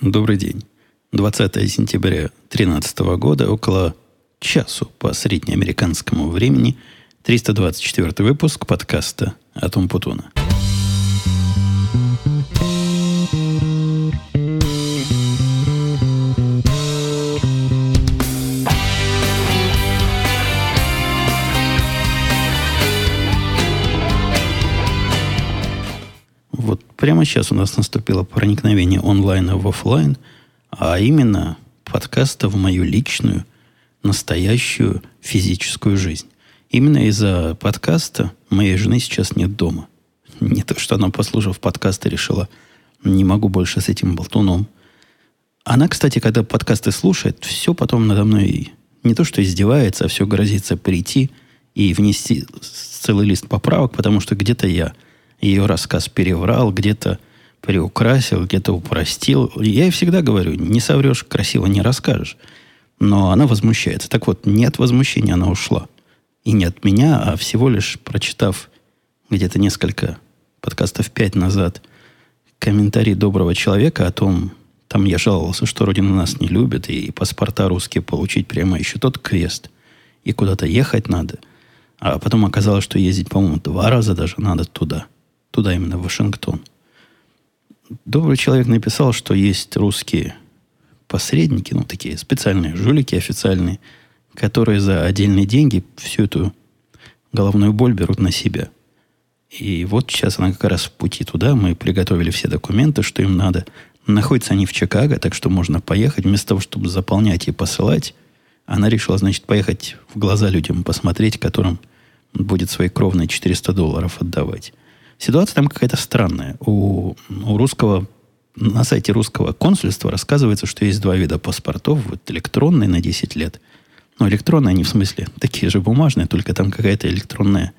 Добрый день. 20 сентября 2013 года, около часу по среднеамериканскому времени, 324 выпуск подкаста «Атом Путуна». Прямо сейчас у нас наступило проникновение онлайна в офлайн, а именно подкаста в мою личную, настоящую физическую жизнь. Именно из-за подкаста моей жены сейчас нет дома. Не то, что она, послушав подкасты, решила, не могу больше с этим болтуном. Она, кстати, когда подкасты слушает, все потом надо мной не то, что издевается, а все грозится прийти и внести целый лист поправок, потому что где-то я – ее рассказ переврал, где-то приукрасил, где-то упростил. Я ей всегда говорю, не соврешь, красиво не расскажешь. Но она возмущается. Так вот, нет возмущения, она ушла. И не от меня, а всего лишь прочитав где-то несколько подкастов пять назад комментарий доброго человека о том, там я жаловался, что Родина нас не любит, и паспорта русские получить прямо еще тот квест, и куда-то ехать надо. А потом оказалось, что ездить, по-моему, два раза даже надо туда – туда именно, в Вашингтон. Добрый человек написал, что есть русские посредники, ну, такие специальные жулики официальные, которые за отдельные деньги всю эту головную боль берут на себя. И вот сейчас она как раз в пути туда. Мы приготовили все документы, что им надо. Находятся они в Чикаго, так что можно поехать. Вместо того, чтобы заполнять и посылать, она решила, значит, поехать в глаза людям посмотреть, которым будет свои кровные 400 долларов отдавать. Ситуация там какая-то странная. У, у русского, на сайте русского консульства рассказывается, что есть два вида паспортов. Вот электронный на 10 лет. Но электронные не в смысле такие же бумажные, только там какая-то электронная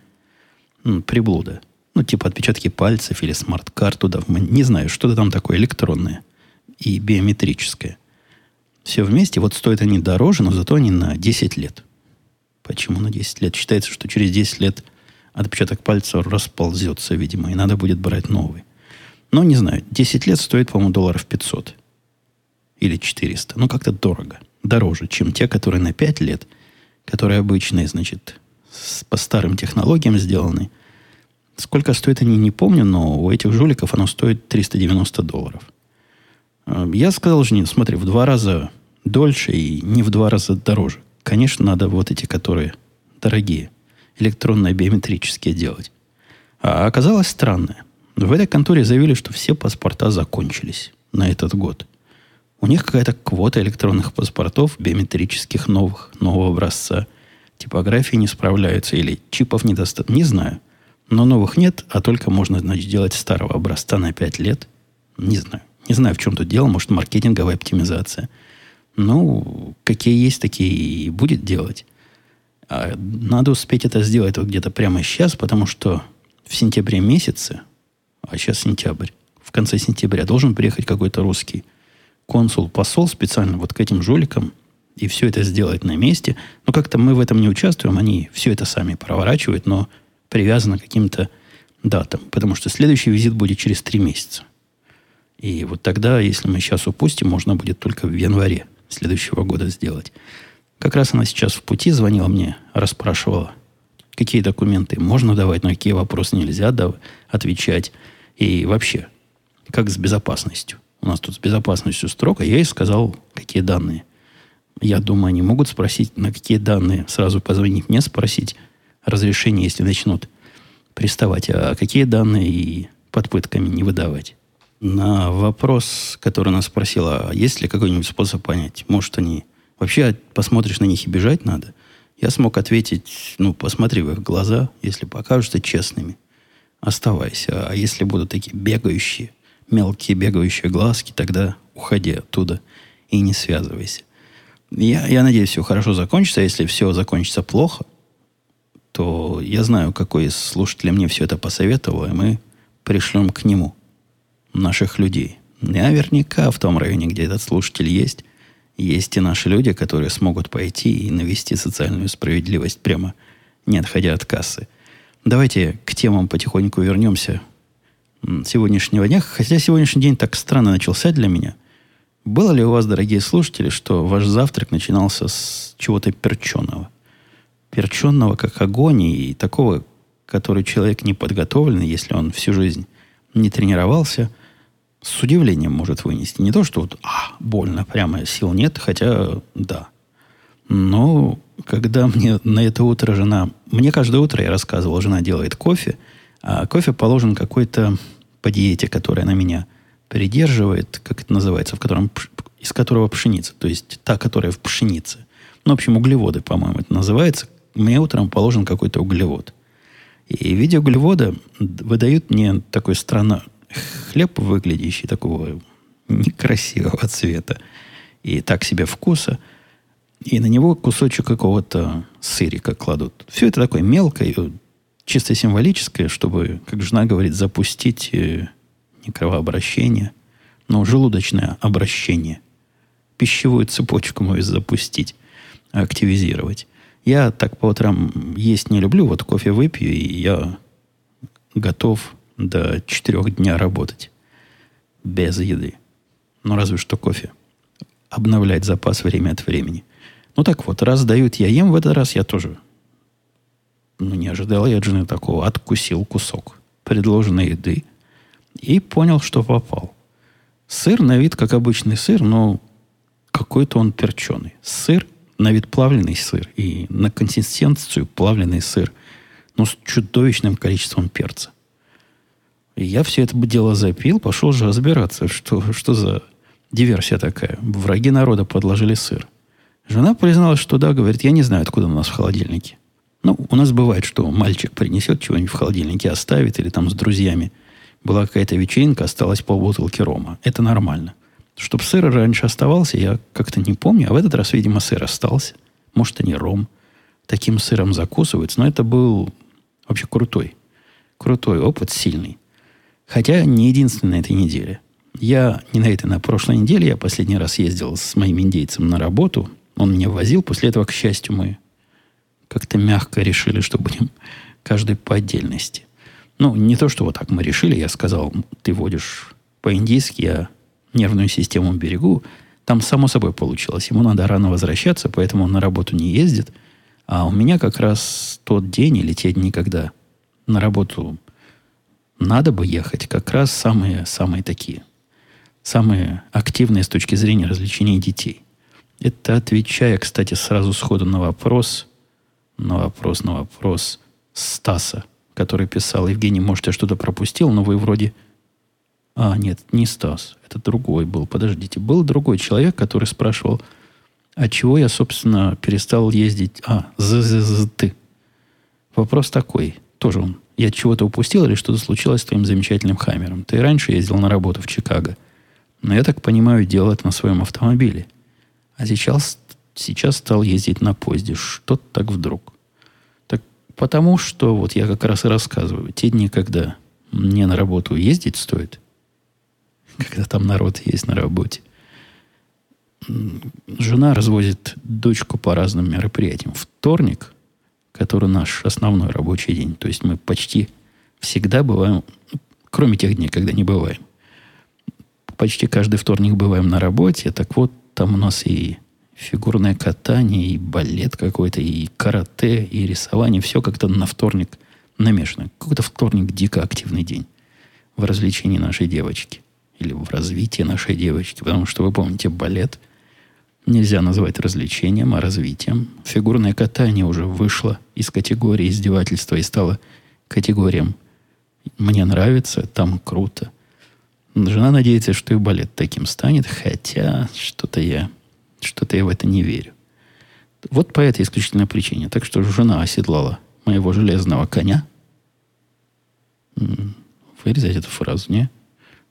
ну, приблуда. Ну, типа отпечатки пальцев или смарт-карт туда. Не знаю, что-то там такое электронное и биометрическое. Все вместе, вот стоят они дороже, но зато они на 10 лет. Почему на 10 лет? Считается, что через 10 лет – отпечаток пальца расползется, видимо, и надо будет брать новый. Но не знаю, 10 лет стоит, по-моему, долларов 500 или 400. Ну, как-то дорого. Дороже, чем те, которые на 5 лет, которые обычные, значит, с, по старым технологиям сделаны. Сколько стоит, они не помню, но у этих жуликов оно стоит 390 долларов. Э, я сказал жене, смотри, в два раза дольше и не в два раза дороже. Конечно, надо вот эти, которые дорогие электронно-биометрические делать. А оказалось странное. В этой конторе заявили, что все паспорта закончились на этот год. У них какая-то квота электронных паспортов, биометрических новых, нового образца. Типографии не справляются или чипов недостаточно. Не знаю. Но новых нет, а только можно, значит, делать старого образца на 5 лет. Не знаю. Не знаю, в чем тут дело. Может, маркетинговая оптимизация. Ну, какие есть, такие и будет делать. А надо успеть это сделать вот где-то прямо сейчас, потому что в сентябре месяце, а сейчас сентябрь, в конце сентября должен приехать какой-то русский консул, посол специально вот к этим жуликам и все это сделать на месте. Но как-то мы в этом не участвуем, они все это сами проворачивают, но привязано к каким-то датам, потому что следующий визит будет через три месяца. И вот тогда, если мы сейчас упустим, можно будет только в январе следующего года сделать. Как раз она сейчас в пути звонила мне, расспрашивала, какие документы можно давать, на какие вопросы нельзя давать, отвечать. И вообще, как с безопасностью. У нас тут с безопасностью строго. Я ей сказал, какие данные. Я думаю, они могут спросить, на какие данные. Сразу позвонить мне, спросить разрешение, если начнут приставать. А какие данные и под пытками не выдавать. На вопрос, который она спросила, а есть ли какой-нибудь способ понять, может, они Вообще посмотришь на них и бежать надо. Я смог ответить, ну, посмотри в их глаза, если покажутся честными, оставайся. А если будут такие бегающие, мелкие бегающие глазки, тогда уходи оттуда и не связывайся. Я, я надеюсь, все хорошо закончится. Если все закончится плохо, то я знаю, какой из слушателей мне все это посоветовал, и мы пришлем к нему наших людей. Наверняка в том районе, где этот слушатель есть, есть и наши люди, которые смогут пойти и навести социальную справедливость прямо не отходя от кассы. Давайте к темам потихоньку вернемся сегодняшнего дня. Хотя сегодняшний день так странно начался для меня. Было ли у вас, дорогие слушатели, что ваш завтрак начинался с чего-то перченого? Перченного, как огонь, и такого, который человек не подготовленный, если он всю жизнь не тренировался, с удивлением может вынести. Не то, что вот, а, больно, прямо сил нет, хотя да. Но когда мне на это утро жена... Мне каждое утро, я рассказывал, жена делает кофе, а кофе положен какой-то по диете, которая на меня придерживает, как это называется, в котором, из которого пшеница, то есть та, которая в пшенице. Ну, в общем, углеводы, по-моему, это называется. Мне утром положен какой-то углевод. И в виде углевода выдают мне такой странно хлеб, выглядящий такого некрасивого цвета и так себе вкуса, и на него кусочек какого-то сырика кладут. Все это такое мелкое, чисто символическое, чтобы, как жена говорит, запустить э, не кровообращение, но желудочное обращение. Пищевую цепочку мою запустить, активизировать. Я так по утрам есть не люблю, вот кофе выпью, и я готов до четырех дня работать без еды. Ну, разве что кофе. Обновлять запас время от времени. Ну, так вот, раз дают, я ем в этот раз, я тоже ну, не ожидал я жены такого. Откусил кусок предложенной еды – и понял, что попал. Сыр на вид, как обычный сыр, но какой-то он перченый. Сыр на вид плавленый сыр и на консистенцию плавленый сыр, но с чудовищным количеством перца. И я все это дело запил, пошел же разбираться, что, что за диверсия такая. Враги народа подложили сыр. Жена призналась, что да, говорит, я не знаю, откуда у нас в холодильнике. Ну, у нас бывает, что мальчик принесет чего-нибудь в холодильнике, оставит, или там с друзьями – была какая-то вечеринка, осталось полбутылки рома. Это нормально. Чтоб сыр раньше оставался, я как-то не помню. А в этот раз, видимо, сыр остался. Может, и не ром. Таким сыром закусывается. Но это был вообще крутой. Крутой опыт, сильный. Хотя не единственный на этой неделе. Я не на этой, на прошлой неделе, я последний раз ездил с моим индейцем на работу. Он меня возил. После этого, к счастью, мы как-то мягко решили, что будем каждый по отдельности. Ну, не то, что вот так мы решили. Я сказал, ты водишь по-индийски, я нервную систему берегу. Там само собой получилось. Ему надо рано возвращаться, поэтому он на работу не ездит. А у меня как раз тот день или те дни, когда на работу надо бы ехать, как раз самые-самые такие. Самые активные с точки зрения развлечения детей. Это отвечая, кстати, сразу сходу на вопрос, на вопрос, на вопрос Стаса – который писал, Евгений, может, я что-то пропустил, но вы вроде... А, нет, не Стас. Это другой был. Подождите. Был другой человек, который спрашивал, а чего я, собственно, перестал ездить... А, ты. Вопрос такой. Тоже он. Я чего-то упустил или что-то случилось с твоим замечательным Хаммером? Ты раньше ездил на работу в Чикаго. Но я так понимаю, делал это на своем автомобиле. А сейчас, сейчас стал ездить на поезде. Что-то так вдруг. Потому что, вот я как раз и рассказываю, те дни, когда мне на работу ездить стоит, когда там народ есть на работе, жена развозит дочку по разным мероприятиям. Вторник, который наш основной рабочий день, то есть мы почти всегда бываем, кроме тех дней, когда не бываем, почти каждый вторник бываем на работе, так вот, там у нас и фигурное катание, и балет какой-то, и карате, и рисование. Все как-то на вторник намешано. Какой-то вторник дико активный день в развлечении нашей девочки. Или в развитии нашей девочки. Потому что, вы помните, балет нельзя назвать развлечением, а развитием. Фигурное катание уже вышло из категории издевательства и стало категориям «мне нравится, там круто». Жена надеется, что и балет таким станет, хотя что-то я что-то я в это не верю. Вот по этой исключительной причине. Так что жена оседлала моего железного коня. Вырезать эту фразу, не?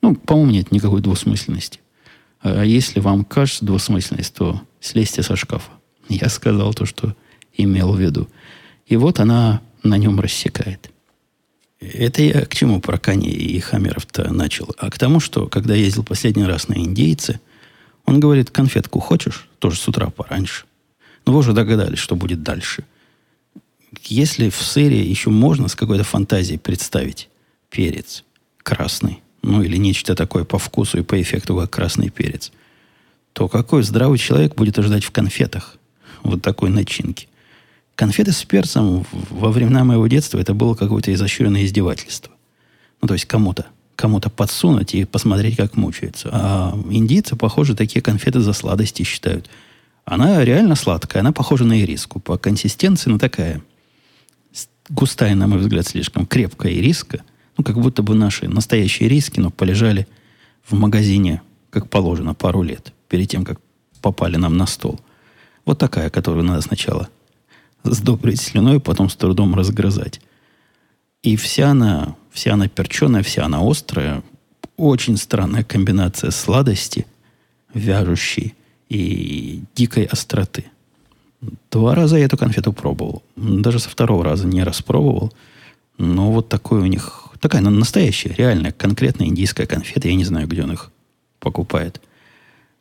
Ну, по-моему, нет никакой двусмысленности. А если вам кажется двусмысленность, то слезьте со шкафа. Я сказал то, что имел в виду. И вот она на нем рассекает. Это я к чему про коней и хаммеров-то начал? А к тому, что когда ездил последний раз на индейцы, он говорит, конфетку хочешь? Тоже с утра пораньше. Но вы уже догадались, что будет дальше. Если в сыре еще можно с какой-то фантазией представить перец красный, ну или нечто такое по вкусу и по эффекту, как красный перец, то какой здравый человек будет ожидать в конфетах вот такой начинки? Конфеты с перцем во времена моего детства это было какое-то изощренное издевательство. Ну, то есть кому-то кому-то подсунуть и посмотреть, как мучается. А индийцы, похоже, такие конфеты за сладости считают. Она реально сладкая, она похожа на ириску. По консистенции, ну, такая густая, на мой взгляд, слишком крепкая ириска. Ну, как будто бы наши настоящие ириски, но полежали в магазине, как положено, пару лет, перед тем, как попали нам на стол. Вот такая, которую надо сначала сдобрить слюной, потом с трудом разгрызать. И вся она, вся она перченая, вся она острая. Очень странная комбинация сладости, вяжущей и дикой остроты. Два раза я эту конфету пробовал. Даже со второго раза не распробовал. Но вот такой у них... Такая ну, настоящая, реальная, конкретная индийская конфета. Я не знаю, где он их покупает.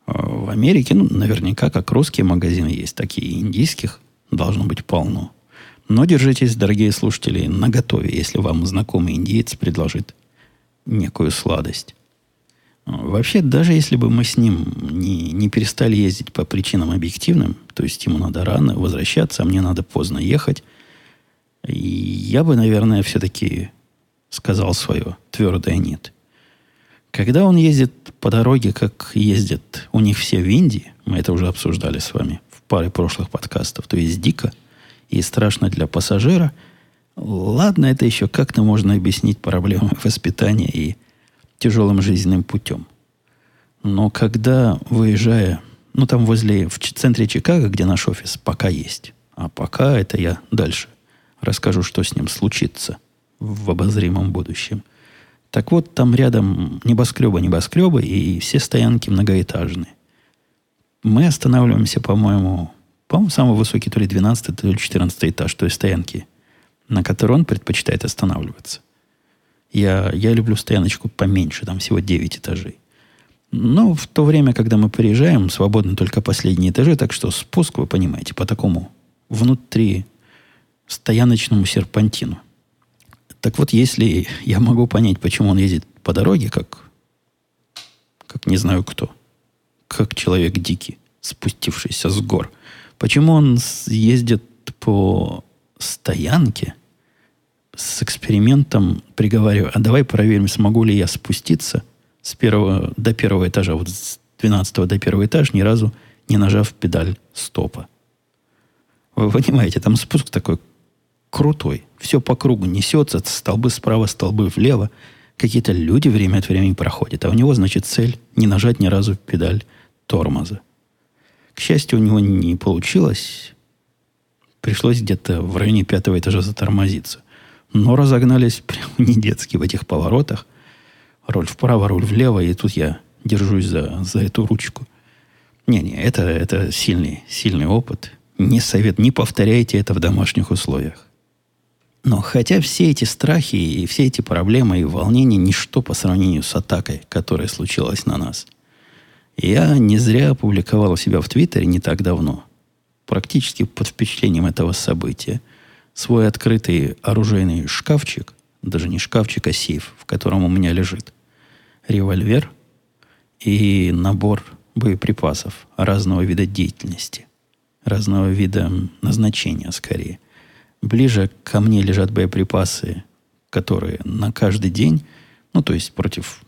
А в Америке, ну, наверняка, как русские магазины есть, такие индийских должно быть полно. Но держитесь, дорогие слушатели, наготове, если вам знакомый индиец предложит некую сладость. Вообще, даже если бы мы с ним не, не перестали ездить по причинам объективным, то есть ему надо рано возвращаться, а мне надо поздно ехать, я бы, наверное, все-таки сказал свое твердое «нет». Когда он ездит по дороге, как ездят у них все в Индии, мы это уже обсуждали с вами в паре прошлых подкастов, то есть дико – и страшно для пассажира, ладно, это еще как-то можно объяснить проблемы воспитания и тяжелым жизненным путем. Но когда, выезжая, ну там возле, в центре Чикаго, где наш офис, пока есть, а пока это я дальше расскажу, что с ним случится в обозримом будущем. Так вот, там рядом небоскребы, небоскребы, и все стоянки многоэтажные. Мы останавливаемся, по-моему, по-моему, самый высокий то ли 12, то ли 14 этаж той стоянки, на которой он предпочитает останавливаться. Я, я люблю стояночку поменьше, там всего 9 этажей. Но в то время, когда мы приезжаем, свободны только последние этажи, так что спуск, вы понимаете, по такому внутри стояночному серпантину. Так вот, если я могу понять, почему он ездит по дороге, как, как не знаю кто, как человек дикий, спустившийся с гор – Почему он ездит по стоянке с экспериментом, приговаривая, а давай проверим, смогу ли я спуститься с первого до первого этажа, вот с 12 до первого этажа, ни разу не нажав педаль стопа. Вы понимаете, там спуск такой крутой. Все по кругу несется, столбы справа, столбы влево. Какие-то люди время от времени проходят. А у него, значит, цель не нажать ни разу педаль тормоза. К счастью, у него не получилось. Пришлось где-то в районе пятого этажа затормозиться. Но разогнались прям не детски в этих поворотах. Руль вправо, руль влево, и тут я держусь за, за эту ручку. Не-не, это, это сильный, сильный опыт. Не совет, не повторяйте это в домашних условиях. Но хотя все эти страхи и все эти проблемы и волнения ничто по сравнению с атакой, которая случилась на нас – я не зря опубликовал у себя в Твиттере не так давно, практически под впечатлением этого события, свой открытый оружейный шкафчик, даже не шкафчик, а сейф, в котором у меня лежит револьвер и набор боеприпасов разного вида деятельности, разного вида назначения скорее. Ближе ко мне лежат боеприпасы, которые на каждый день, ну, то есть против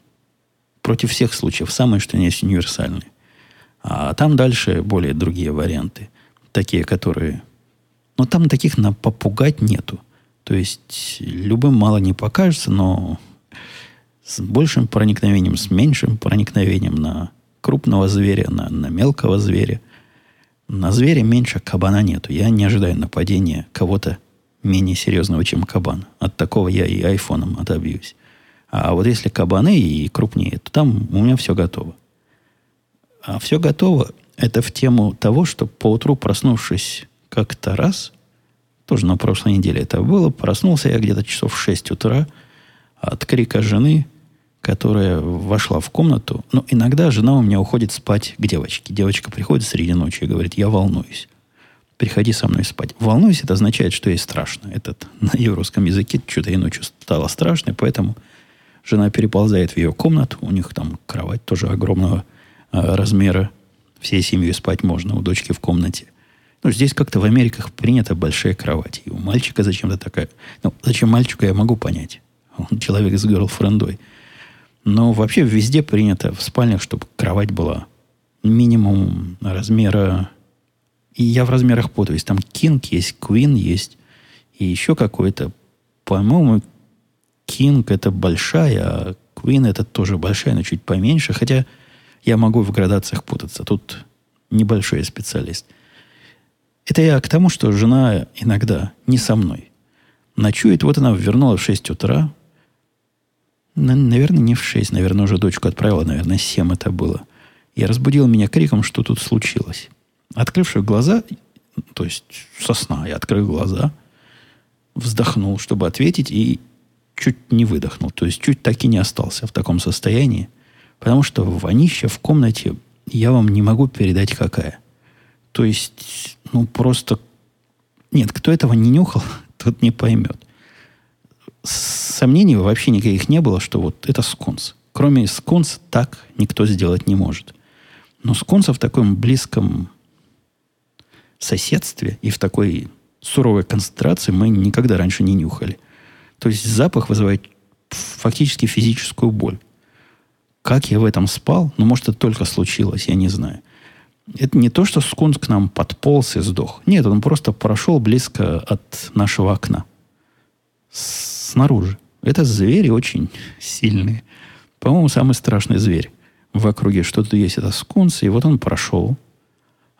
против всех случаев, самые, что есть универсальные. А там дальше более другие варианты. Такие, которые... Но там таких на попугать нету. То есть любым мало не покажется, но с большим проникновением, с меньшим проникновением на крупного зверя, на, на мелкого зверя. На зверя меньше кабана нету. Я не ожидаю нападения кого-то менее серьезного, чем кабан. От такого я и айфоном отобьюсь. А вот если кабаны и крупнее, то там у меня все готово. А все готово это в тему того, что поутру проснувшись как-то раз, тоже на прошлой неделе это было, проснулся я где-то часов в 6 утра от крика жены, которая вошла в комнату. Но иногда жена у меня уходит спать к девочке. Девочка приходит среди ночи и говорит, я волнуюсь. Приходи со мной спать. Волнуюсь, это означает, что ей страшно. Этот на еврейском языке что-то ей ночью стало страшно, поэтому Жена переползает в ее комнату, у них там кровать тоже огромного э, размера, Всей семьей спать можно, у дочки в комнате. Ну, здесь как-то в Америках принято большие кровати. И у мальчика зачем-то такая... Ну, зачем мальчику, я могу понять. Он человек с герлфрендой. Но вообще везде принято в спальнях, чтобы кровать была минимум размера... И я в размерах путаюсь. Там King есть, Queen есть, и еще какой-то. По-моему, King это большая, а Queen это тоже большая, но чуть поменьше. Хотя я могу в градациях путаться. Тут небольшой специалист. Это я к тому, что жена иногда не со мной. Ночует, вот она вернулась в 6 утра. Наверное, не в 6, наверное, уже дочку отправила, наверное, 7 это было. И разбудил меня криком, что тут случилось. Открывши глаза, то есть со сна я открыл глаза, вздохнул, чтобы ответить, и чуть не выдохнул. То есть чуть так и не остался в таком состоянии. Потому что вонища в комнате я вам не могу передать какая. То есть, ну, просто... Нет, кто этого не нюхал, тот не поймет. Сомнений вообще никаких не было, что вот это скунс. Кроме скунс так никто сделать не может. Но скунса в таком близком соседстве и в такой суровой концентрации мы никогда раньше не нюхали. То есть запах вызывает фактически физическую боль. Как я в этом спал? Ну, может, это только случилось, я не знаю. Это не то, что скунс к нам подполз и сдох. Нет, он просто прошел близко от нашего окна. Снаружи. Это звери очень сильные. По-моему, самый страшный зверь в округе. Что-то есть, это скунс, и вот он прошел.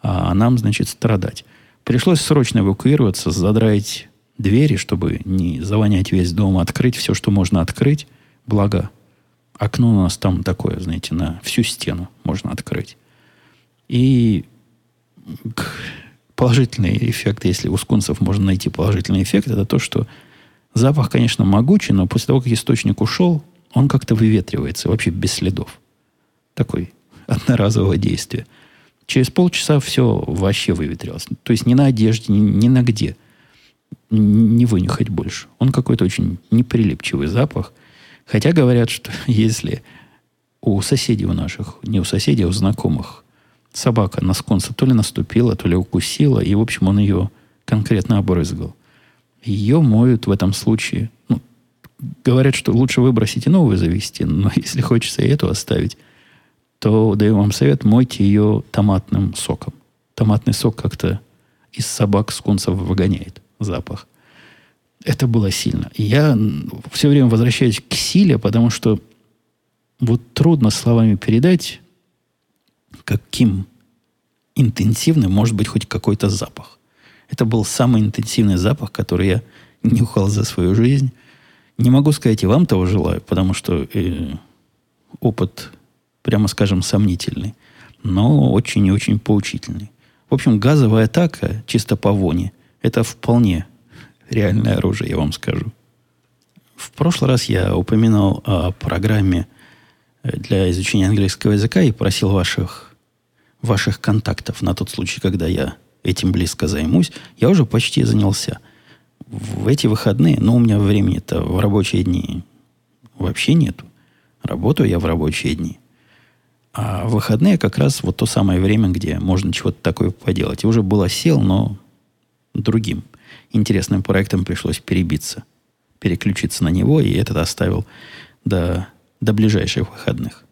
А нам, значит, страдать. Пришлось срочно эвакуироваться, задрать двери, чтобы не завонять весь дом, открыть все, что можно открыть. Благо, окно у нас там такое, знаете, на всю стену можно открыть. И положительный эффект, если у скунсов можно найти положительный эффект, это то, что запах, конечно, могучий, но после того, как источник ушел, он как-то выветривается вообще без следов. Такой одноразового действия. Через полчаса все вообще выветрилось. То есть ни на одежде, ни, ни на где – не вынюхать больше. Он какой-то очень неприлипчивый запах. Хотя говорят, что если у соседей у наших, не у соседей, а у знакомых, собака на сконца то ли наступила, то ли укусила, и, в общем, он ее конкретно обрызгал. Ее моют в этом случае. Ну, говорят, что лучше выбросить и новую завести, но если хочется и эту оставить, то даю вам совет, мойте ее томатным соком. Томатный сок как-то из собак скунсов выгоняет запах. Это было сильно. Я все время возвращаюсь к силе, потому что вот трудно словами передать, каким интенсивным может быть хоть какой-то запах. Это был самый интенсивный запах, который я нюхал за свою жизнь. Не могу сказать, и вам того желаю, потому что э, опыт, прямо скажем, сомнительный, но очень и очень поучительный. В общем, газовая атака, чисто по воне, это вполне реальное оружие, я вам скажу. В прошлый раз я упоминал о программе для изучения английского языка и просил ваших, ваших контактов на тот случай, когда я этим близко займусь. Я уже почти занялся. В эти выходные, но у меня времени-то в рабочие дни вообще нету. Работаю я в рабочие дни. А выходные как раз вот то самое время, где можно чего-то такое поделать. Уже было сел, но другим интересным проектом пришлось перебиться, переключиться на него, и этот оставил до, до ближайших выходных.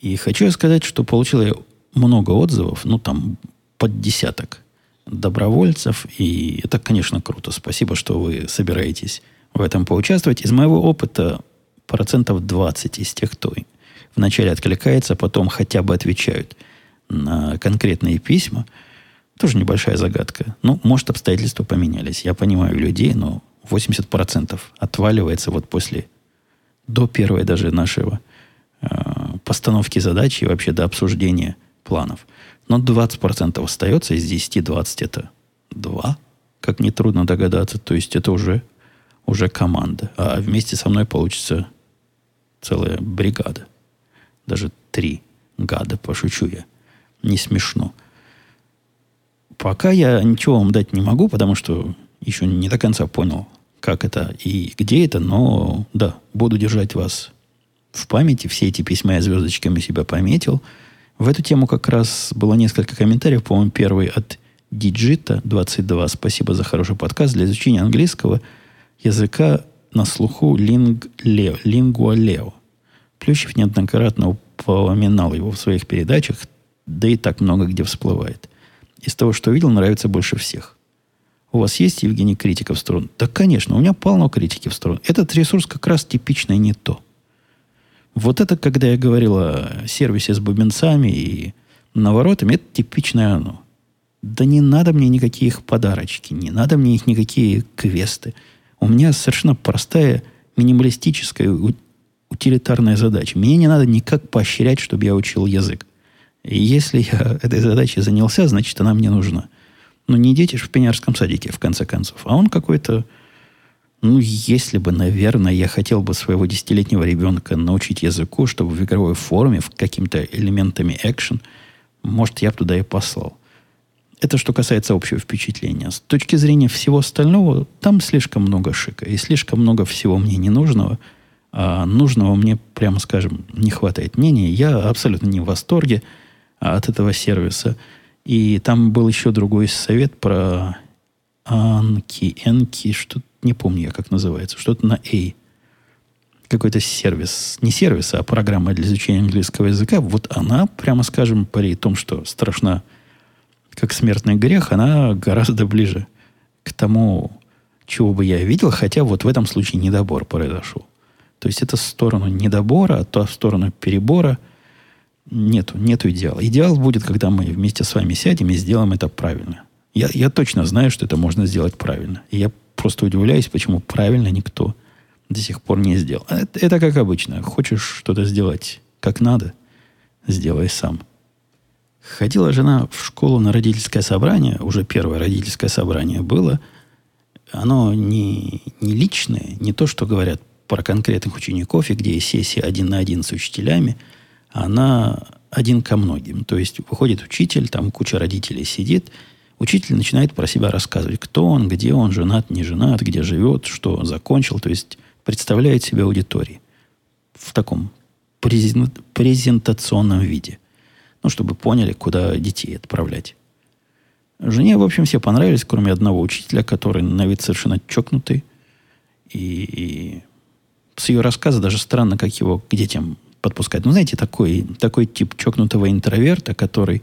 И хочу сказать, что получил я много отзывов, ну там под десяток добровольцев, и это, конечно, круто. Спасибо, что вы собираетесь в этом поучаствовать. Из моего опыта процентов 20 из тех, кто вначале откликается, потом хотя бы отвечают на конкретные письма – тоже небольшая загадка. Ну, может, обстоятельства поменялись. Я понимаю людей, но 80% отваливается вот после, до первой даже нашего э, постановки задачи и вообще до обсуждения планов. Но 20% остается, из 10 20 это 2, как нетрудно догадаться. То есть это уже, уже команда. А вместе со мной получится целая бригада. Даже три гада, пошучу я. Не смешно. Пока я ничего вам дать не могу, потому что еще не до конца понял, как это и где это, но да, буду держать вас в памяти. Все эти письма я звездочками себя пометил. В эту тему как раз было несколько комментариев. По-моему, первый от Digita 22. Спасибо за хороший подкаст для изучения английского языка на слуху линг лео. Плющев неоднократно упоминал его в своих передачах, да и так много где всплывает. Из того, что видел, нравится больше всех. У вас есть, Евгений, критика в сторону? Да, конечно, у меня полно критики в сторону. Этот ресурс как раз типичный не то. Вот это, когда я говорил о сервисе с бубенцами и наворотами, это типичное оно. Да не надо мне никаких подарочки, не надо мне их никакие квесты. У меня совершенно простая минималистическая утилитарная задача. Мне не надо никак поощрять, чтобы я учил язык. И если я этой задачей занялся, значит, она мне нужна. Но не дети в пионерском садике, в конце концов. А он какой-то... Ну, если бы, наверное, я хотел бы своего десятилетнего ребенка научить языку, чтобы в игровой форме, в какими-то элементами экшен, может, я бы туда и послал. Это что касается общего впечатления. С точки зрения всего остального, там слишком много шика и слишком много всего мне ненужного – а нужного мне, прямо скажем, не хватает мнения. Я абсолютно не в восторге от этого сервиса. И там был еще другой совет про Анки, Энки, что не помню я, как называется, что-то на A. Какой-то сервис, не сервис, а программа для изучения английского языка. Вот она, прямо скажем, при том, что страшна как смертный грех, она гораздо ближе к тому, чего бы я видел, хотя вот в этом случае недобор произошел. То есть это в сторону недобора, а то в сторону перебора. Нету, нету идеала. Идеал будет, когда мы вместе с вами сядем и сделаем это правильно. Я, я точно знаю, что это можно сделать правильно. И я просто удивляюсь, почему правильно никто до сих пор не сделал. А это, это как обычно. Хочешь что-то сделать как надо, сделай сам. Ходила жена в школу на родительское собрание, уже первое родительское собрание было. Оно не, не личное, не то, что говорят про конкретных учеников, и где есть сессия один на один с учителями, она один ко многим. То есть выходит учитель, там куча родителей сидит, учитель начинает про себя рассказывать, кто он, где он, женат, не женат, где живет, что закончил, то есть представляет себя аудитории в таком презентационном виде. Ну, чтобы поняли, куда детей отправлять. Жене, в общем, все понравились, кроме одного учителя, который на вид совершенно чокнутый. И, с ее рассказа даже странно, как его к детям подпускать. Ну, знаете, такой, такой тип чокнутого интроверта, который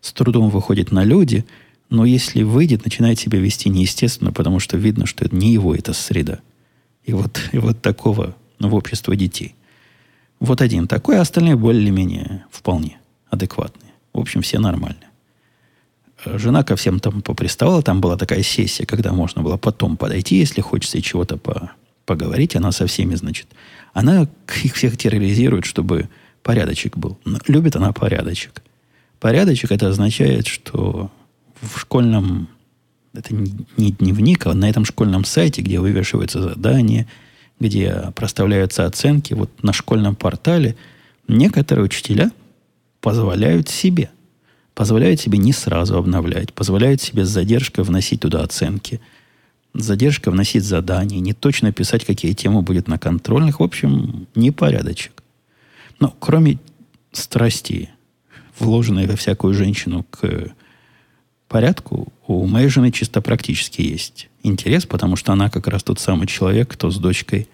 с трудом выходит на люди, но если выйдет, начинает себя вести неестественно, потому что видно, что это не его эта среда. И вот, и вот такого ну, в общество детей. Вот один такой, а остальные более-менее вполне адекватные. В общем, все нормальные. Жена ко всем там поприставала. Там была такая сессия, когда можно было потом подойти, если хочется, чего-то по, поговорить, она со всеми, значит, она их всех терроризирует, чтобы порядочек был. Любит она порядочек. Порядочек это означает, что в школьном, это не дневник, а на этом школьном сайте, где вывешиваются задания, где проставляются оценки, вот на школьном портале некоторые учителя позволяют себе, позволяют себе не сразу обновлять, позволяют себе с задержкой вносить туда оценки – задержка вносить задания, не точно писать, какие темы будет на контрольных. В общем, непорядочек. Но кроме страсти, вложенной во всякую женщину к порядку, у моей жены чисто практически есть интерес, потому что она как раз тот самый человек, кто с дочкой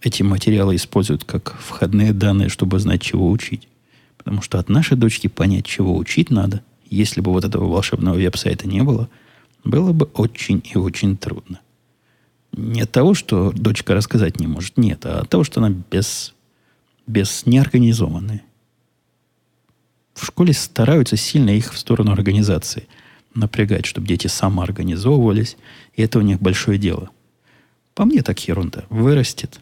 эти материалы использует как входные данные, чтобы знать, чего учить. Потому что от нашей дочки понять, чего учить надо, если бы вот этого волшебного веб-сайта не было – было бы очень и очень трудно. Не от того, что дочка рассказать не может, нет, а от того, что она без, без неорганизованная. В школе стараются сильно их в сторону организации напрягать, чтобы дети самоорганизовывались, и это у них большое дело. По мне так ерунда. Вырастет,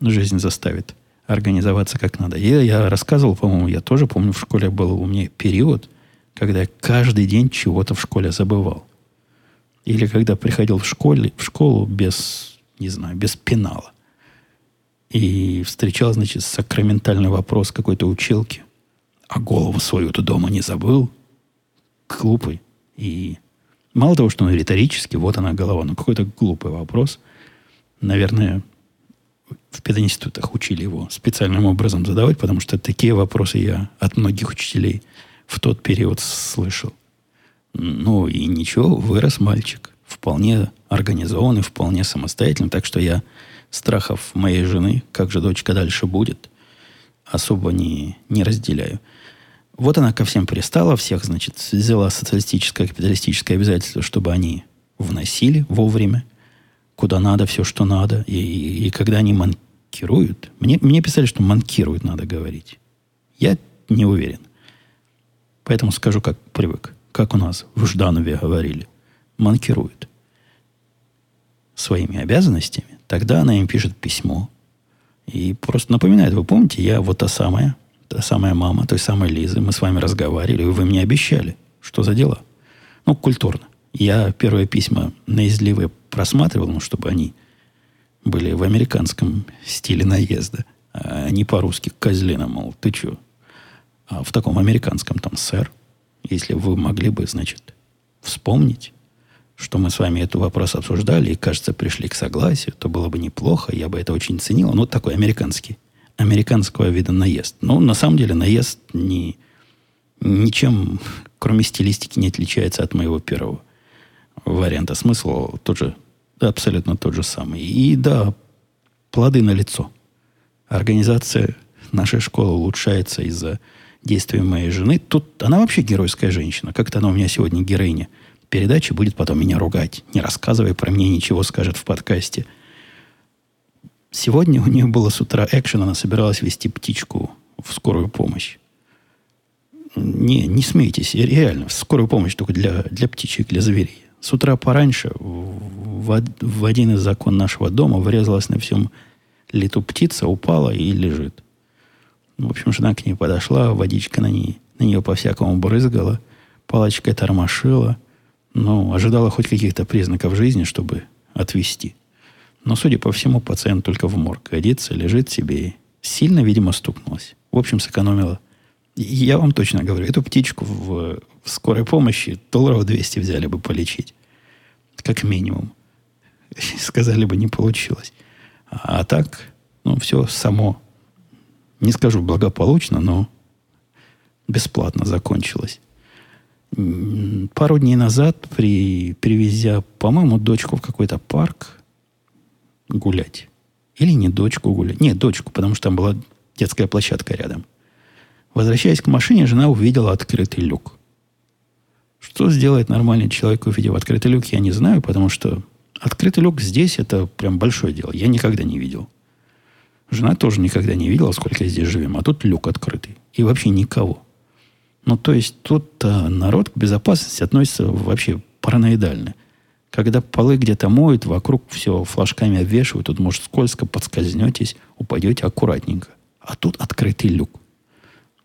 жизнь заставит организоваться как надо. Я, я рассказывал, по-моему, я тоже помню, в школе был у меня период, когда я каждый день чего-то в школе забывал. Или когда приходил в, школе, в школу без, не знаю, без пенала. И встречал, значит, сакраментальный вопрос какой-то училки. А голову свою-то дома не забыл. Глупый. И мало того, что он риторический, вот она голова, но какой-то глупый вопрос. Наверное, в пединститутах учили его специальным образом задавать, потому что такие вопросы я от многих учителей в тот период слышал. Ну и ничего, вырос мальчик. Вполне организованный, вполне самостоятельный. Так что я страхов моей жены, как же дочка дальше будет, особо не, не разделяю. Вот она ко всем пристала, всех, значит, взяла социалистическое, капиталистическое обязательство, чтобы они вносили вовремя, куда надо, все, что надо. И, и, и когда они манкируют, мне, мне писали, что манкируют, надо говорить. Я не уверен. Поэтому скажу, как привык. Как у нас в Жданове говорили. Манкируют своими обязанностями. Тогда она им пишет письмо. И просто напоминает, вы помните, я вот та самая, та самая мама той самой Лизы, мы с вами разговаривали, вы мне обещали. Что за дела? Ну, культурно. Я первые письма наизливые просматривал, ну, чтобы они были в американском стиле наезда, а не по-русски козлина, мол, ты чё? А в таком американском там, сэр, если вы могли бы, значит, вспомнить, что мы с вами этот вопрос обсуждали и, кажется, пришли к согласию, то было бы неплохо, я бы это очень ценил. Ну, такой американский, американского вида наезд. Но на самом деле наезд не, ничем, кроме стилистики, не отличается от моего первого варианта. Смысл тот же, абсолютно тот же самый. И да, плоды на лицо. Организация нашей школы улучшается из-за действия моей жены. Тут она вообще геройская женщина. Как-то она у меня сегодня героиня передачи, будет потом меня ругать. Не рассказывай про меня ничего, скажет в подкасте. Сегодня у нее было с утра экшен, она собиралась вести птичку в скорую помощь. Не, не смейтесь, реально, в скорую помощь только для, для птичек, для зверей. С утра пораньше в, в один из закон нашего дома врезалась на всем лету птица, упала и лежит. В общем, жена к ней подошла, водичка на, ней, на нее по-всякому брызгала, палочкой тормошила, ну, ожидала хоть каких-то признаков жизни, чтобы отвести. Но, судя по всему, пациент только в морг годится, лежит себе и сильно, видимо, стукнулась. В общем, сэкономила. Я вам точно говорю, эту птичку в, в скорой помощи долларов 200 взяли бы полечить. Как минимум. Сказали бы, не получилось. А так, ну, все само не скажу благополучно, но бесплатно закончилось. Пару дней назад, при, привезя, по-моему, дочку в какой-то парк гулять. Или не дочку гулять. Нет, дочку, потому что там была детская площадка рядом. Возвращаясь к машине, жена увидела открытый люк. Что сделает нормальный человек, увидев открытый люк, я не знаю, потому что открытый люк здесь это прям большое дело. Я никогда не видел. Жена тоже никогда не видела, сколько здесь живем. А тут люк открытый. И вообще никого. Ну, то есть тут а, народ к безопасности относится вообще параноидально. Когда полы где-то моют, вокруг все флажками обвешивают, тут, может, скользко подскользнетесь, упадете аккуратненько. А тут открытый люк.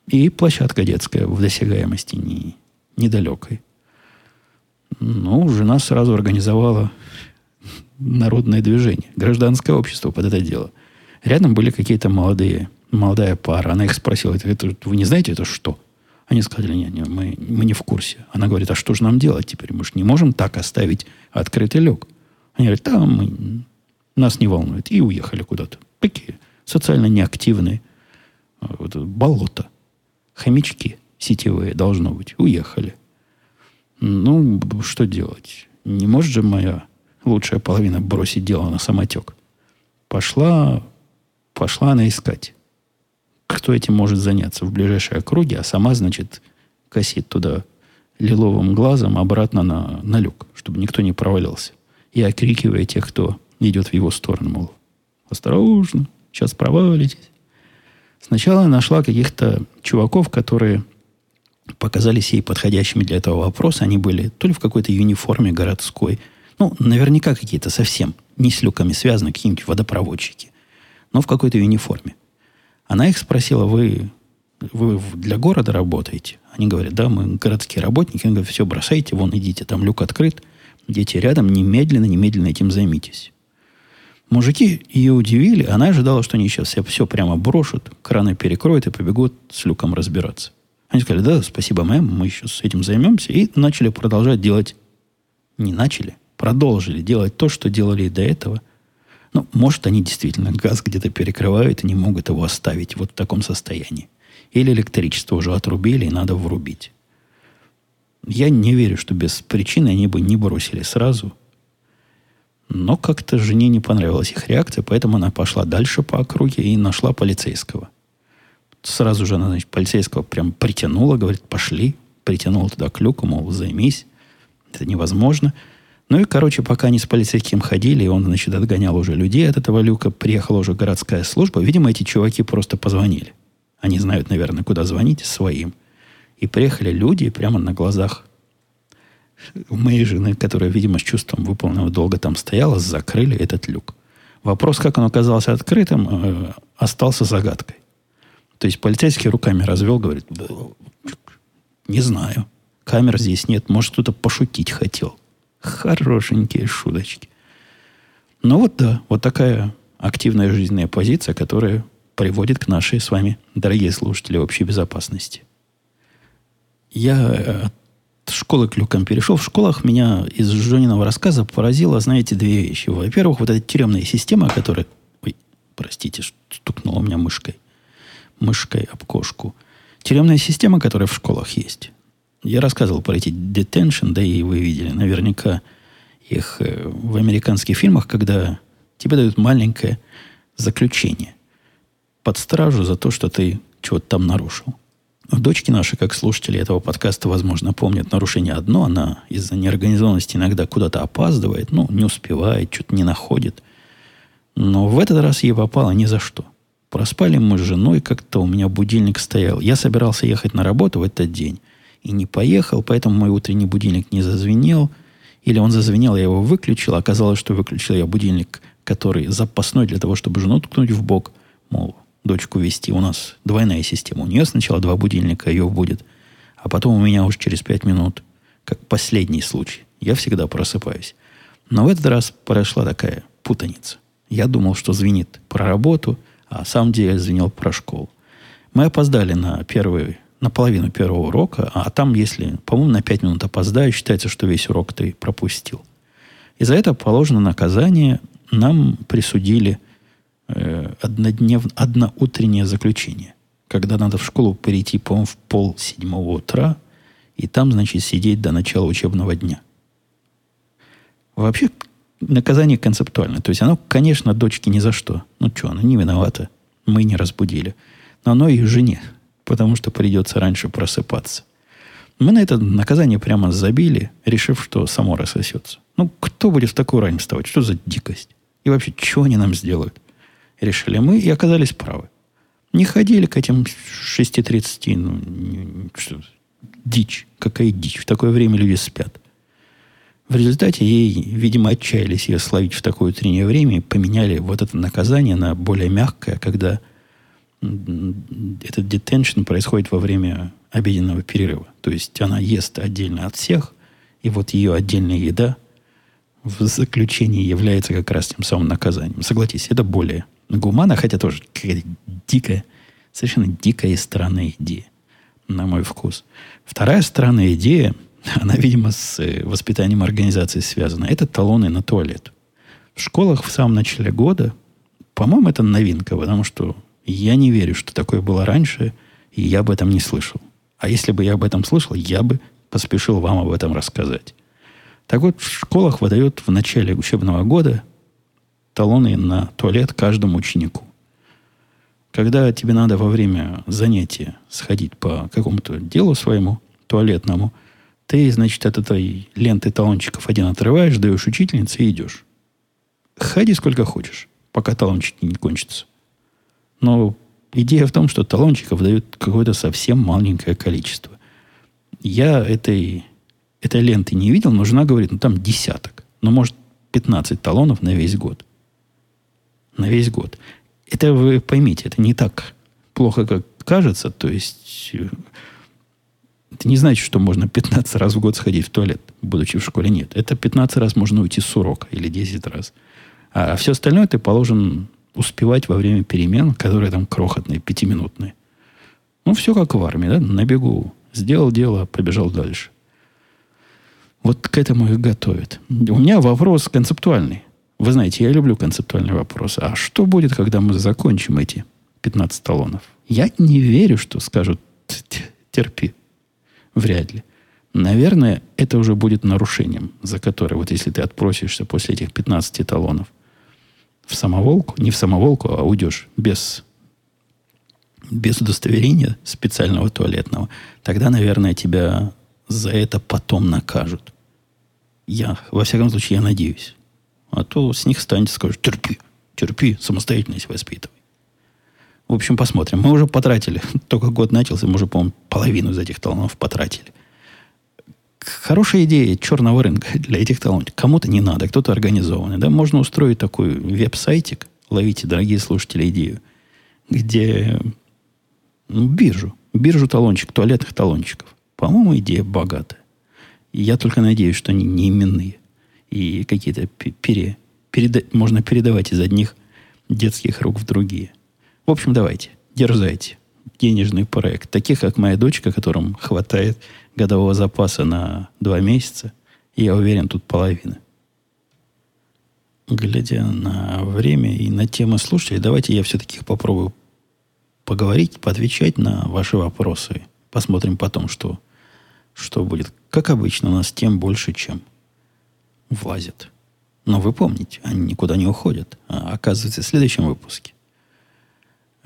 И площадка детская в досягаемости не, недалекой. Ну, жена сразу организовала народное движение, гражданское общество под это дело – Рядом были какие-то молодые, молодая пара. Она их спросила, это, вы не знаете, это что? Они сказали, нет, нет мы, мы не в курсе. Она говорит, а что же нам делать теперь? Мы же не можем так оставить открытый люк. Они говорят, да, мы, нас не волнует. И уехали куда-то. Такие социально неактивные. Вот, болото. Хомячки сетевые должно быть. Уехали. Ну, что делать? Не может же моя лучшая половина бросить дело на самотек. Пошла Пошла она искать, кто этим может заняться в ближайшей округе, а сама, значит, косит туда лиловым глазом обратно на, на люк, чтобы никто не провалился. И окрикивая тех, кто идет в его сторону, мол, осторожно, сейчас провалитесь. Сначала нашла каких-то чуваков, которые показались ей подходящими для этого вопроса. Они были то ли в какой-то юниформе городской, ну, наверняка какие-то совсем не с люками связаны, какие-нибудь водопроводчики но в какой-то униформе. Она их спросила, вы, вы для города работаете? Они говорят, да, мы городские работники. Они говорят, все, бросайте, вон идите, там люк открыт, дети рядом, немедленно, немедленно этим займитесь. Мужики ее удивили, она ожидала, что они сейчас все, все прямо брошут, краны перекроют и побегут с люком разбираться. Они сказали, да, спасибо, мэм, мы сейчас с этим займемся. И начали продолжать делать, не начали, продолжили делать то, что делали и до этого – ну, может, они действительно газ где-то перекрывают и не могут его оставить вот в таком состоянии. Или электричество уже отрубили и надо врубить. Я не верю, что без причины они бы не бросили сразу. Но как-то жене не понравилась их реакция, поэтому она пошла дальше по округе и нашла полицейского. Сразу же она, значит, полицейского прям притянула, говорит, пошли. Притянула туда к люку, мол, займись. Это невозможно. Ну и, короче, пока они с полицейским ходили, и он, значит, отгонял уже людей от этого люка, приехала уже городская служба. Видимо, эти чуваки просто позвонили. Они знают, наверное, куда звонить своим. И приехали люди прямо на глазах у моей жены, которая, видимо, с чувством выполненного долга там стояла, закрыли этот люк. Вопрос, как он оказался открытым, э, остался загадкой. То есть полицейский руками развел, говорит, не знаю. Камер здесь нет, может, кто-то пошутить хотел. Хорошенькие шуточки. Ну вот да, вот такая активная жизненная позиция, которая приводит к нашей с вами, дорогие слушатели, общей безопасности. Я от школы к люкам перешел. В школах меня из Жониного рассказа поразило, знаете, две вещи. Во-первых, вот эта тюремная система, которая... Ой, простите, стукнула меня мышкой. Мышкой об кошку. Тюремная система, которая в школах есть. Я рассказывал про эти detention, да и вы видели наверняка их э, в американских фильмах, когда тебе дают маленькое заключение под стражу за то, что ты чего-то там нарушил. Дочки наши, как слушатели этого подкаста, возможно, помнят нарушение одно. Она из-за неорганизованности иногда куда-то опаздывает, ну, не успевает, что-то не находит. Но в этот раз ей попало ни за что. Проспали мы с женой, как-то у меня будильник стоял. Я собирался ехать на работу в этот день и не поехал, поэтому мой утренний будильник не зазвенел. Или он зазвенел, я его выключил. Оказалось, что выключил я будильник, который запасной для того, чтобы жену ткнуть в бок. Мол, дочку вести. У нас двойная система. У нее сначала два будильника, ее будет. А потом у меня уже через пять минут, как последний случай. Я всегда просыпаюсь. Но в этот раз прошла такая путаница. Я думал, что звенит про работу, а сам деле звенел про школу. Мы опоздали на первый на половину первого урока, а там, если, по-моему, на 5 минут опоздаю, считается, что весь урок ты пропустил. И за это положено наказание. Нам присудили э, одноднев, одноутреннее заключение. Когда надо в школу перейти, по-моему, в пол седьмого утра, и там, значит, сидеть до начала учебного дня. Вообще, наказание концептуальное. То есть оно, конечно, дочке ни за что. Ну что, она не виновата. Мы не разбудили. Но оно и жене потому что придется раньше просыпаться. Мы на это наказание прямо забили, решив, что само рассосется. Ну, кто будет в такую рань вставать? Что за дикость? И вообще, что они нам сделают? Решили мы и оказались правы. Не ходили к этим 6.30, ну, что, дичь. Какая дичь? В такое время люди спят. В результате ей, видимо, отчаялись ее словить в такое утреннее время и поменяли вот это наказание на более мягкое, когда этот детеншн происходит во время обеденного перерыва. То есть она ест отдельно от всех, и вот ее отдельная еда в заключении является как раз тем самым наказанием. Согласитесь, это более гуманно, хотя тоже какая-то дикая, совершенно дикая и странная идея, на мой вкус. Вторая странная идея, она, видимо, с э, воспитанием организации связана. Это талоны на туалет. В школах в самом начале года, по-моему, это новинка, потому что я не верю, что такое было раньше, и я об этом не слышал. А если бы я об этом слышал, я бы поспешил вам об этом рассказать. Так вот, в школах выдают в начале учебного года талоны на туалет каждому ученику. Когда тебе надо во время занятия сходить по какому-то делу своему, туалетному, ты, значит, от этой ленты талончиков один отрываешь, даешь учительнице и идешь. Ходи сколько хочешь, пока талончики не кончатся. Но идея в том, что талончиков дают какое-то совсем маленькое количество. Я этой, этой ленты не видел, но жена говорит, ну там десяток. Ну, может, 15 талонов на весь год. На весь год. Это вы поймите, это не так плохо, как кажется. То есть э, это не значит, что можно 15 раз в год сходить в туалет, будучи в школе. Нет. Это 15 раз можно уйти с урока или 10 раз. А все остальное ты положен успевать во время перемен, которые там крохотные, пятиминутные. Ну, все как в армии, да, на бегу. Сделал дело, побежал дальше. Вот к этому их готовят. У меня вопрос концептуальный. Вы знаете, я люблю концептуальные вопросы. А что будет, когда мы закончим эти 15 талонов? Я не верю, что скажут терпи. Вряд ли. Наверное, это уже будет нарушением, за которое, вот если ты отпросишься после этих 15 талонов в самоволку, не в самоволку, а уйдешь без, без удостоверения специального туалетного, тогда, наверное, тебя за это потом накажут. Я, во всяком случае, я надеюсь. А то с них станет, скажут, терпи, терпи, самостоятельность воспитывай. В общем, посмотрим. Мы уже потратили, только год начался, мы уже, по-моему, половину из этих талонов потратили. Хорошая идея черного рынка для этих талонов. Кому-то не надо, кто-то организованный. Да? Можно устроить такой веб-сайтик, ловите, дорогие слушатели, идею, где ну, биржу, биржу талончик, туалетных талончиков. По-моему, идея богатая. Я только надеюсь, что они не именные. И какие-то пере, переда, можно передавать из одних детских рук в другие. В общем, давайте, дерзайте. Денежный проект. Таких, как моя дочка, которым хватает годового запаса на два месяца, я уверен, тут половина. Глядя на время и на темы слушателей, давайте я все-таки попробую поговорить, поотвечать на ваши вопросы. Посмотрим потом, что, что будет. Как обычно, у нас тем больше, чем влазит. Но вы помните, они никуда не уходят. А оказывается, в следующем выпуске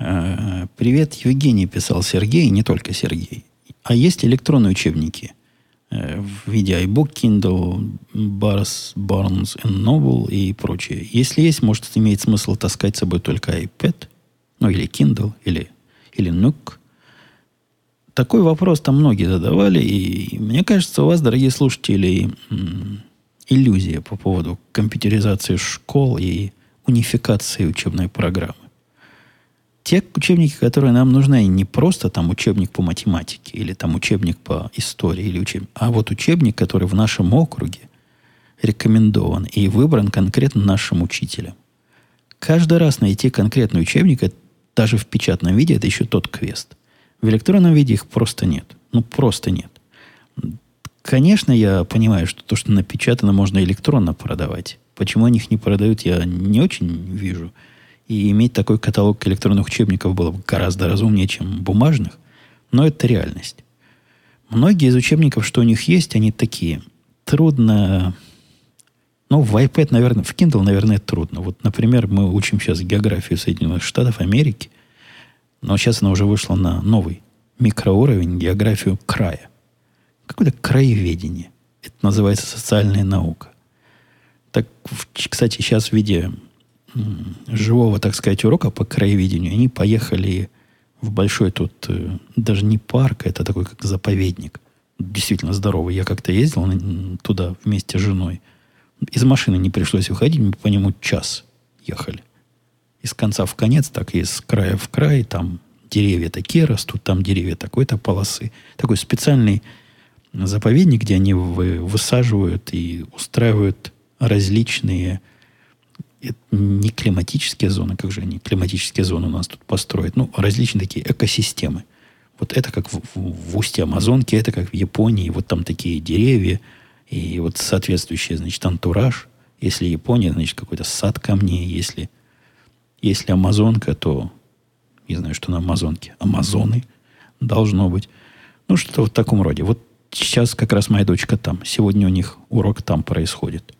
Э, привет, Евгений, писал Сергей, не только Сергей. А есть электронные учебники э, в виде iBook, Kindle, Barnes, Barnes Noble и прочее. Если есть, может, имеет смысл таскать с собой только iPad, ну или Kindle, или, или Nook. Такой вопрос там многие задавали, и мне кажется, у вас, дорогие слушатели, иллюзия по поводу компьютеризации школ и унификации учебной программы те учебники, которые нам нужны, не просто там учебник по математике или там учебник по истории, или учебник, а вот учебник, который в нашем округе рекомендован и выбран конкретно нашим учителем. Каждый раз найти конкретный учебник, даже в печатном виде, это еще тот квест. В электронном виде их просто нет. Ну, просто нет. Конечно, я понимаю, что то, что напечатано, можно электронно продавать. Почему они их не продают, я не очень вижу. И иметь такой каталог электронных учебников было бы гораздо разумнее, чем бумажных. Но это реальность. Многие из учебников, что у них есть, они такие. Трудно... Ну, в iPad, наверное, в Kindle, наверное, трудно. Вот, например, мы учим сейчас географию Соединенных Штатов Америки, но сейчас она уже вышла на новый микроуровень, географию края. Какое-то краеведение. Это называется социальная наука. Так, кстати, сейчас в виде живого, так сказать, урока по краеведению, они поехали в большой тут, э, даже не парк, это такой как заповедник. Действительно здоровый. Я как-то ездил туда вместе с женой. Из машины не пришлось выходить, мы по нему час ехали. Из конца в конец, так из края в край, там деревья такие растут, там деревья такой-то полосы. Такой специальный заповедник, где они высаживают и устраивают различные это не климатические зоны, как же они климатические зоны у нас тут построят, ну, различные такие экосистемы. Вот это как в, в, в устье Амазонки, это как в Японии, вот там такие деревья, и вот соответствующий, значит, антураж. Если Япония, значит, какой-то сад камней, если, если Амазонка, то не знаю, что на Амазонке. Амазоны должно быть. Ну, что-то в таком роде. Вот сейчас как раз моя дочка там. Сегодня у них урок там происходит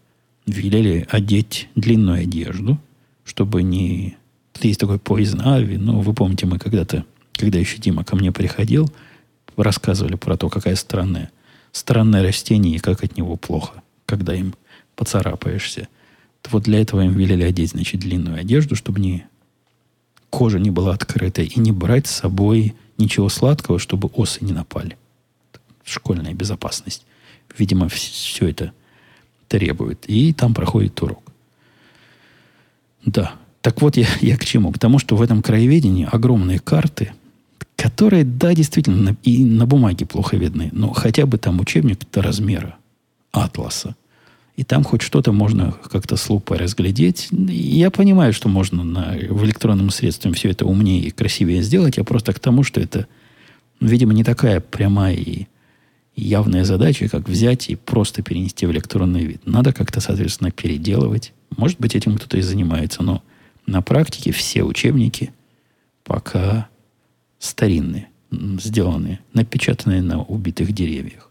велели одеть длинную одежду, чтобы не... Есть такой поезд Ави, ну, вы помните, мы когда-то, когда еще Дима ко мне приходил, рассказывали про то, какая странная, странное растение и как от него плохо, когда им поцарапаешься. Вот для этого им велели одеть, значит, длинную одежду, чтобы не кожа не была открыта, и не брать с собой ничего сладкого, чтобы осы не напали. Школьная безопасность. Видимо, все это требует. И там проходит урок. Да. Так вот, я, я к чему? К тому, что в этом краеведении огромные карты, которые, да, действительно, и на бумаге плохо видны, но хотя бы там учебник до размера атласа. И там хоть что-то можно как-то с лупой разглядеть. Я понимаю, что можно на, в электронном средстве все это умнее и красивее сделать. Я просто к тому, что это, видимо, не такая прямая и явная задача, как взять и просто перенести в электронный вид. Надо как-то, соответственно, переделывать. Может быть, этим кто-то и занимается, но на практике все учебники пока старинные, сделанные, напечатанные на убитых деревьях.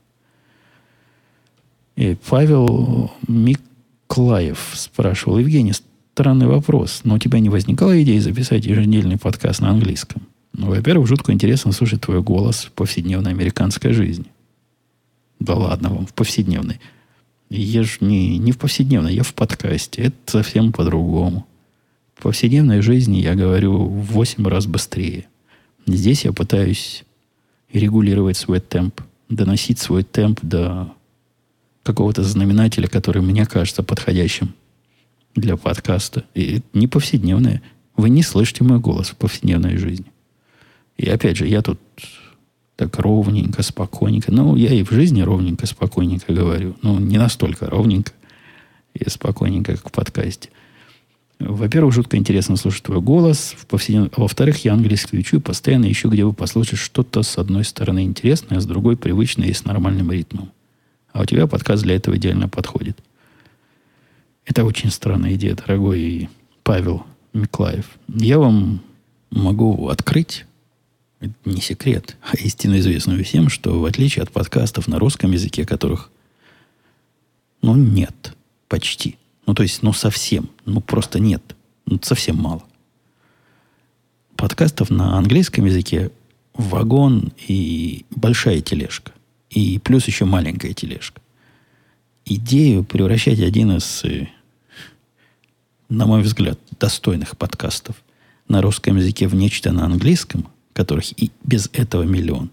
И Павел Миклаев спрашивал, Евгений, странный вопрос, но у тебя не возникала идея записать еженедельный подкаст на английском? Ну, во-первых, жутко интересно слушать твой голос в повседневной американской жизни. Да ладно вам, в повседневной. Я же не, не в повседневной, я в подкасте. Это совсем по-другому. В повседневной жизни я говорю в 8 раз быстрее. Здесь я пытаюсь регулировать свой темп, доносить свой темп до какого-то знаменателя, который мне кажется подходящим для подкаста. И это не повседневное. Вы не слышите мой голос в повседневной жизни. И опять же, я тут так ровненько, спокойненько. Ну, я и в жизни ровненько, спокойненько говорю. Ну, не настолько ровненько и спокойненько, как в подкасте. Во-первых, жутко интересно слушать твой голос. В повседнев... Во-вторых, я английский учу и постоянно ищу, где бы послушать что-то с одной стороны интересное, а с другой привычное и с нормальным ритмом. А у тебя подкаст для этого идеально подходит. Это очень странная идея, дорогой Павел Миклаев. Я вам могу открыть, это не секрет, а истинно известную всем, что в отличие от подкастов на русском языке, которых, ну, нет, почти. Ну, то есть, ну, совсем. Ну, просто нет. Ну, совсем мало. Подкастов на английском языке вагон и большая тележка. И плюс еще маленькая тележка. Идею превращать один из, э, на мой взгляд, достойных подкастов на русском языке в нечто на английском, которых и без этого миллион,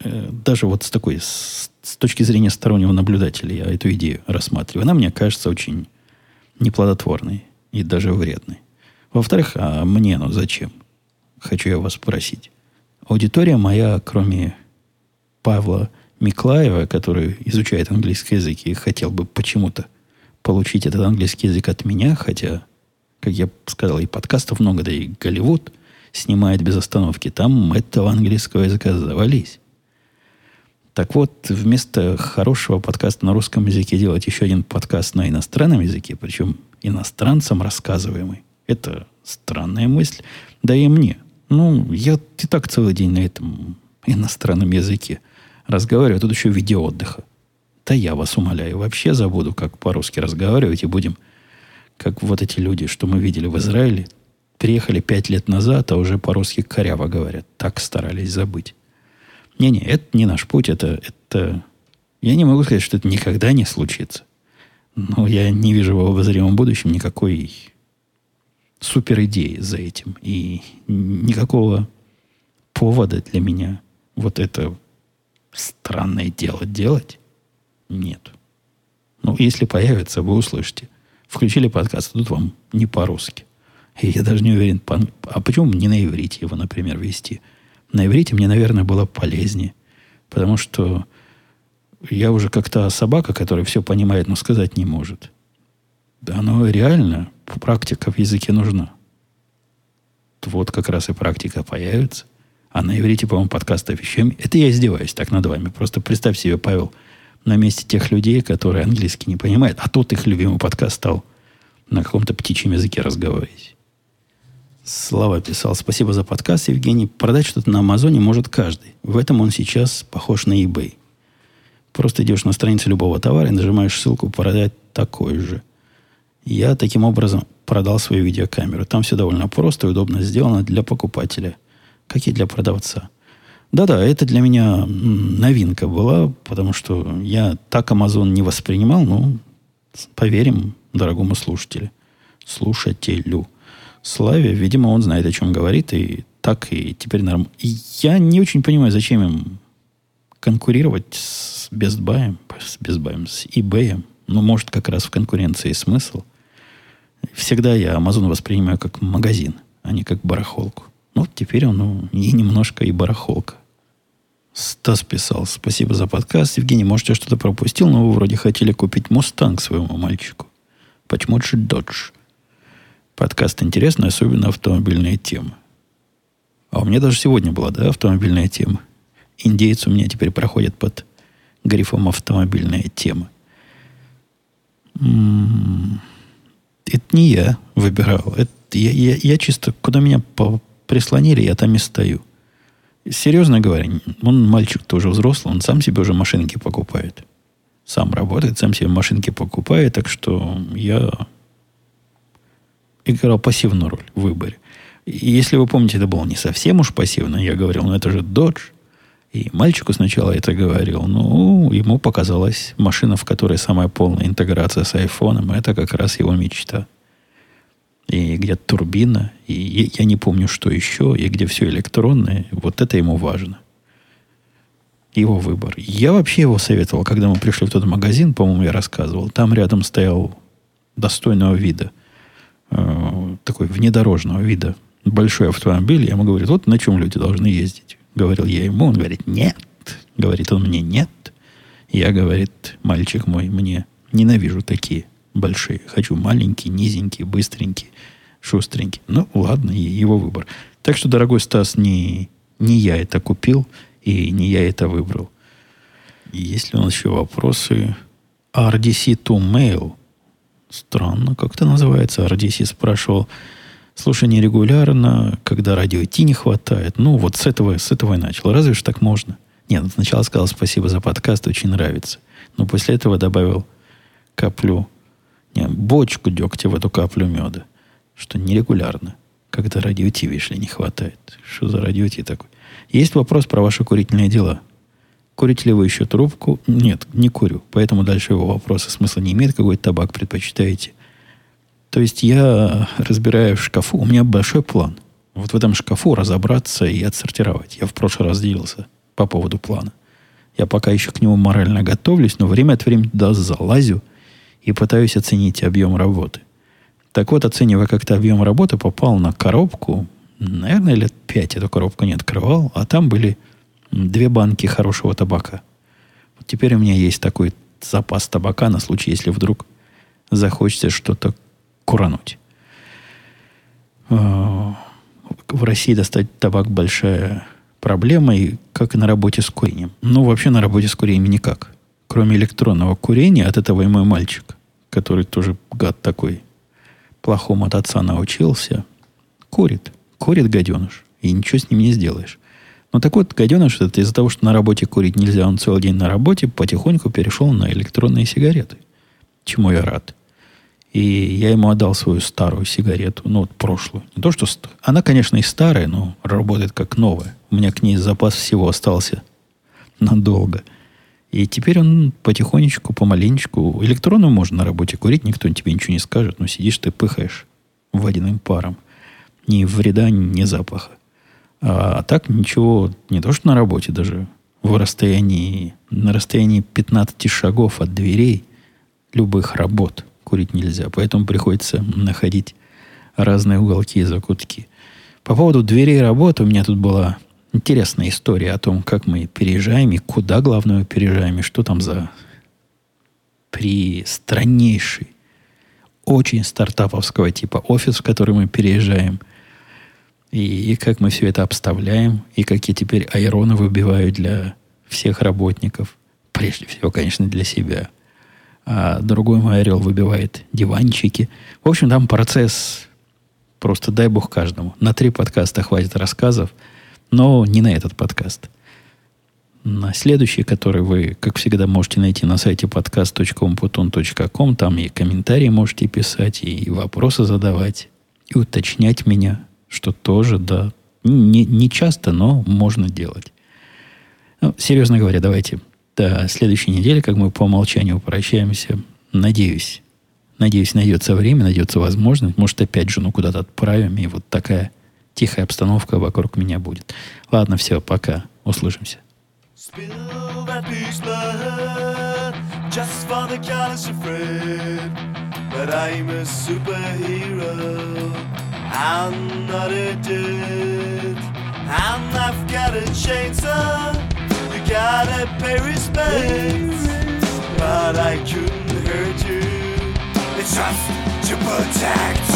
э, даже вот с такой, с, с точки зрения стороннего наблюдателя я эту идею рассматриваю. Она мне кажется очень неплодотворной и даже вредной. Во-вторых, а мне, ну зачем? Хочу я вас спросить. Аудитория моя, кроме Павла Миклаева, который изучает английский язык и хотел бы почему-то получить этот английский язык от меня, хотя, как я сказал, и подкастов много, да и Голливуд снимает без остановки. Там этого английского языка завались. Так вот, вместо хорошего подкаста на русском языке делать еще один подкаст на иностранном языке, причем иностранцам рассказываемый, это странная мысль. Да и мне. Ну, я и так целый день на этом иностранном языке разговариваю, а тут еще видео отдыха. Да я вас умоляю, вообще забуду, как по-русски разговаривать, и будем, как вот эти люди, что мы видели в Израиле, приехали пять лет назад, а уже по-русски коряво говорят. Так старались забыть. Не-не, это не наш путь, это, это... Я не могу сказать, что это никогда не случится. Но я не вижу в обозримом будущем никакой супер идеи за этим. И никакого повода для меня вот это странное дело делать нет. Ну, если появится, вы услышите. Включили подкаст, тут вам не по-русски. Я даже не уверен, а почему не на иврите его, например, вести? На иврите мне, наверное, было полезнее. Потому что я уже как-то собака, которая все понимает, но сказать не может. Да оно реально, практика в языке нужна. Вот как раз и практика появится. А на иврите, по-моему, подкастов еще... Это я издеваюсь так над вами. Просто представь себе, Павел, на месте тех людей, которые английский не понимают, а тот их любимый подкаст стал на каком-то птичьем языке разговаривать. Слава писал, спасибо за подкаст, Евгений. Продать что-то на Амазоне может каждый. В этом он сейчас похож на eBay. Просто идешь на страницу любого товара и нажимаешь ссылку «Продать такой же». Я таким образом продал свою видеокамеру. Там все довольно просто и удобно сделано для покупателя, как и для продавца. Да-да, это для меня новинка была, потому что я так Amazon не воспринимал, но поверим дорогому слушателю. Слушателю. Славе, видимо, он знает, о чем говорит, и так и теперь нормально. Я не очень понимаю, зачем им конкурировать с Best Buy, с Best Buy, с eBay. Ну, может, как раз в конкуренции смысл. Всегда я Amazon воспринимаю как магазин, а не как барахолку. Ну, теперь он ну, и немножко и барахолка. Стас писал, спасибо за подкаст. Евгений, может, я что-то пропустил, но вы вроде хотели купить Мустанг своему мальчику. Почему же Додж? Подкаст интересный, особенно автомобильная тема. А у меня даже сегодня была, да, автомобильная тема. Индейцы у меня теперь проходят под грифом автомобильная тема. М-м-м. Это не я выбирал. Это я, я, я чисто, куда меня прислонили, я там и стою. Серьезно говоря, он мальчик тоже взрослый, он сам себе уже машинки покупает. Сам работает, сам себе машинки покупает, так что я играл пассивную роль в выборе. И если вы помните, это было не совсем уж пассивно. Я говорил, ну это же Dodge. И мальчику сначала это говорил. Ну, ему показалась машина, в которой самая полная интеграция с айфоном. Это как раз его мечта. И где турбина, и я не помню, что еще, и где все электронное. Вот это ему важно. Его выбор. Я вообще его советовал, когда мы пришли в тот магазин, по-моему, я рассказывал. Там рядом стоял достойного вида, э, такой внедорожного вида большой автомобиль, я ему говорю, вот на чем люди должны ездить. Говорил я ему, он говорит, нет. Говорит он мне, нет. Я, говорит, мальчик мой, мне ненавижу такие большие. Хочу маленькие, низенькие, быстренькие, шустренькие. Ну, ладно, его выбор. Так что, дорогой Стас, не, не я это купил, и не я это выбрал. Есть ли у нас еще вопросы? RDC to Mail. Странно, как это называется. RDC спрашивал, слушание регулярно, когда радио идти не хватает. Ну, вот с этого, с этого и начал. Разве ж так можно? Нет, сначала сказал спасибо за подкаст, очень нравится. Но после этого добавил каплю, не, бочку дегтя в эту каплю меда. Что нерегулярно. Когда радио Ти, видишь ли, не хватает. Что за радио Ти такой? Есть вопрос про ваши курительные дела. Курите ли вы еще трубку? Нет, не курю. Поэтому дальше его вопроса смысла не имеет. Какой табак предпочитаете? То есть я разбираю в шкафу, у меня большой план. Вот в этом шкафу разобраться и отсортировать. Я в прошлый раз делился по поводу плана. Я пока еще к нему морально готовлюсь, но время от времени туда залазю и пытаюсь оценить объем работы. Так вот, оценивая как-то объем работы, попал на коробку. Наверное, лет пять эту коробку не открывал, а там были две банки хорошего табака. Вот теперь у меня есть такой запас табака на случай, если вдруг захочется что-то курануть. А, в России достать табак большая проблема, и как и на работе с курением. Ну, вообще на работе с курением никак. Кроме электронного курения, от этого и мой мальчик, который тоже гад такой, плохому от отца научился, курит. Курит гаденыш. И ничего с ним не сделаешь. Но так вот, гаденыш, это из-за того, что на работе курить нельзя, он целый день на работе, потихоньку перешел на электронные сигареты. Чему я рад. И я ему отдал свою старую сигарету, ну, вот прошлую. Не то, что... Она, конечно, и старая, но работает как новая. У меня к ней запас всего остался надолго. И теперь он потихонечку, помаленечку... Электронную можно на работе курить, никто тебе ничего не скажет. Но сидишь ты, пыхаешь водяным паром. Ни вреда, ни запаха. А, так ничего, не то что на работе, даже в расстоянии, на расстоянии 15 шагов от дверей любых работ – курить нельзя. Поэтому приходится находить разные уголки и закутки. По поводу дверей работы у меня тут была интересная история о том, как мы переезжаем и куда, главное, переезжаем, и что там за при страннейший, очень стартаповского типа офис, в который мы переезжаем, и, и как мы все это обставляем, и какие теперь айроны выбиваю для всех работников. Прежде всего, конечно, для себя – а другой мой орел выбивает диванчики. В общем, там процесс просто дай бог каждому. На три подкаста хватит рассказов, но не на этот подкаст. На следующий, который вы, как всегда, можете найти на сайте podcast.com.com, там и комментарии можете писать, и вопросы задавать, и уточнять меня, что тоже, да, не, не часто, но можно делать. Ну, серьезно говоря, давайте до следующей недели, как мы по умолчанию прощаемся. Надеюсь. Надеюсь, найдется время, найдется возможность. Может, опять жену куда-то отправим, и вот такая тихая обстановка вокруг меня будет. Ладно, все, пока. Услышимся. But I'm a superhero. I'm not a dude. And I've got a chainsaw. You gotta pay respect, but I couldn't hurt you. It's just to protect.